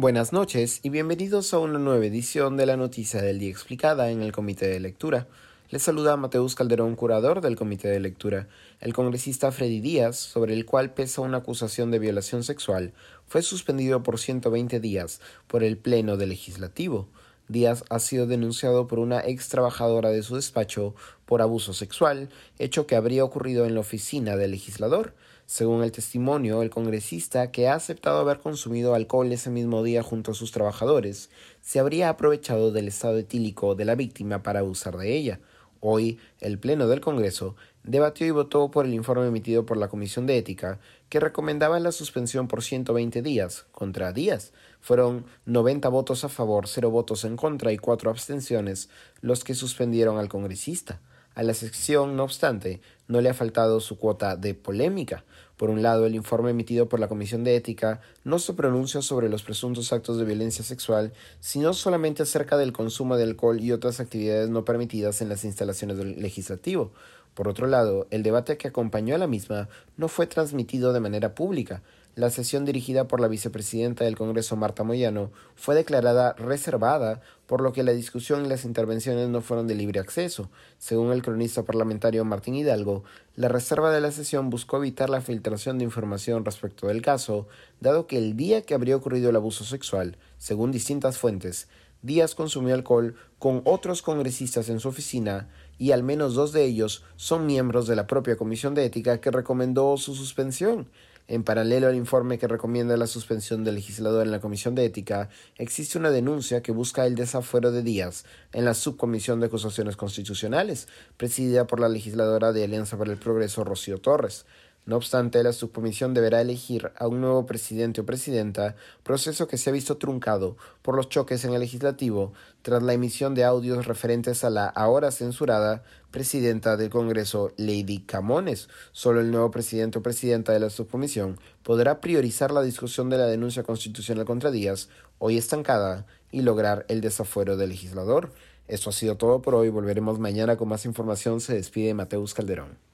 Buenas noches y bienvenidos a una nueva edición de la Noticia del Día Explicada en el Comité de Lectura. Les saluda Mateus Calderón, curador del Comité de Lectura. El congresista Freddy Díaz, sobre el cual pesa una acusación de violación sexual, fue suspendido por 120 días por el Pleno del Legislativo. Díaz ha sido denunciado por una ex trabajadora de su despacho por abuso sexual, hecho que habría ocurrido en la oficina del legislador. Según el testimonio, el congresista, que ha aceptado haber consumido alcohol ese mismo día junto a sus trabajadores, se habría aprovechado del estado etílico de la víctima para abusar de ella. Hoy, el Pleno del Congreso debatió y votó por el informe emitido por la Comisión de Ética, que recomendaba la suspensión por 120 días, contra Díaz. Fueron 90 votos a favor, 0 votos en contra y 4 abstenciones los que suspendieron al congresista. A la sección, no obstante, no le ha faltado su cuota de polémica. Por un lado, el informe emitido por la Comisión de Ética no se pronuncia sobre los presuntos actos de violencia sexual, sino solamente acerca del consumo de alcohol y otras actividades no permitidas en las instalaciones del legislativo. Por otro lado, el debate que acompañó a la misma no fue transmitido de manera pública. La sesión dirigida por la vicepresidenta del Congreso, Marta Moyano, fue declarada reservada, por lo que la discusión y las intervenciones no fueron de libre acceso. Según el cronista parlamentario Martín Hidalgo, la reserva de la sesión buscó evitar la filtración de información respecto del caso, dado que el día que habría ocurrido el abuso sexual, según distintas fuentes, Díaz consumió alcohol con otros congresistas en su oficina y al menos dos de ellos son miembros de la propia Comisión de Ética que recomendó su suspensión. En paralelo al informe que recomienda la suspensión del legislador en la Comisión de Ética, existe una denuncia que busca el desafuero de Díaz en la Subcomisión de Acusaciones Constitucionales, presidida por la legisladora de Alianza para el Progreso, Rocío Torres. No obstante, la subcomisión deberá elegir a un nuevo presidente o presidenta, proceso que se ha visto truncado por los choques en el legislativo tras la emisión de audios referentes a la ahora censurada presidenta del Congreso, Lady Camones. Solo el nuevo presidente o presidenta de la subcomisión podrá priorizar la discusión de la denuncia constitucional contra Díaz, hoy estancada, y lograr el desafuero del legislador. Esto ha sido todo por hoy. Volveremos mañana con más información. Se despide Mateus Calderón.